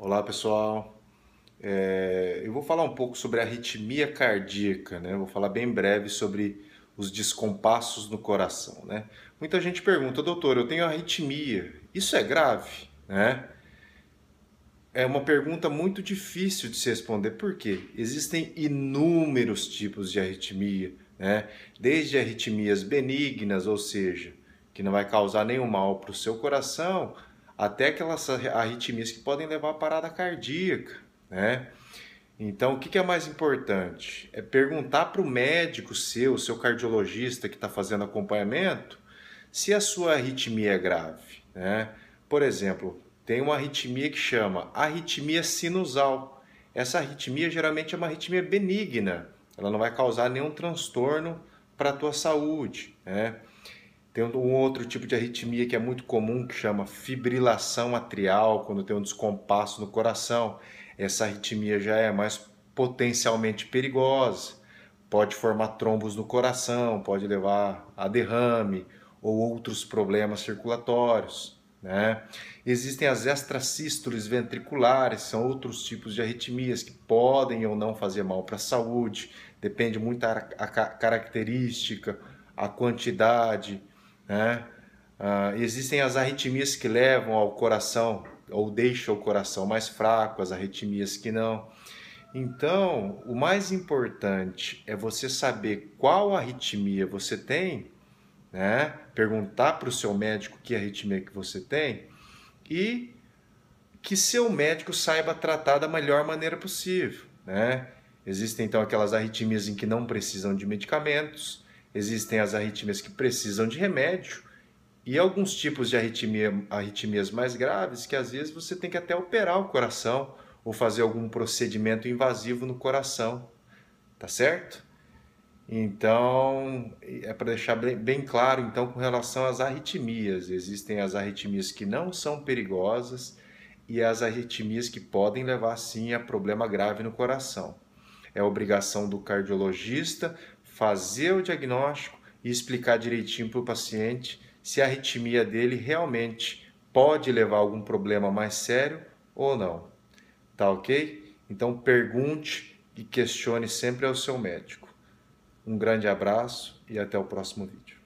Olá pessoal, é, eu vou falar um pouco sobre arritmia cardíaca, né? Vou falar bem breve sobre os descompassos no coração, né? Muita gente pergunta, doutor, eu tenho arritmia, isso é grave, né? É uma pergunta muito difícil de se responder, por quê? Existem inúmeros tipos de arritmia, né? Desde arritmias benignas, ou seja, que não vai causar nenhum mal para o seu coração, até aquelas arritmias que podem levar a parada cardíaca, né? Então, o que é mais importante? É perguntar para o médico seu, seu cardiologista que está fazendo acompanhamento, se a sua arritmia é grave, né? Por exemplo, tem uma arritmia que chama arritmia sinusal. Essa arritmia geralmente é uma arritmia benigna, ela não vai causar nenhum transtorno para a tua saúde, né? Tem um outro tipo de arritmia que é muito comum, que chama fibrilação atrial, quando tem um descompasso no coração. Essa arritmia já é mais potencialmente perigosa, pode formar trombos no coração, pode levar a derrame ou outros problemas circulatórios. Né? Existem as extrasístoles ventriculares, são outros tipos de arritmias que podem ou não fazer mal para a saúde, depende muito da característica, a quantidade, né? Uh, existem as arritmias que levam ao coração ou deixam o coração mais fraco, as arritmias que não. Então, o mais importante é você saber qual arritmia você tem, né? Perguntar para o seu médico que arritmia que você tem e que seu médico saiba tratar da melhor maneira possível, né? Existem então aquelas arritmias em que não precisam de medicamentos, Existem as arritmias que precisam de remédio e alguns tipos de arritmia, arritmias mais graves que às vezes você tem que até operar o coração ou fazer algum procedimento invasivo no coração, tá certo? Então, é para deixar bem, claro, então, com relação às arritmias, existem as arritmias que não são perigosas e as arritmias que podem levar sim a problema grave no coração. É obrigação do cardiologista fazer o diagnóstico e explicar direitinho para o paciente se a arritmia dele realmente pode levar a algum problema mais sério ou não. Tá ok? Então pergunte e questione sempre ao seu médico. Um grande abraço e até o próximo vídeo.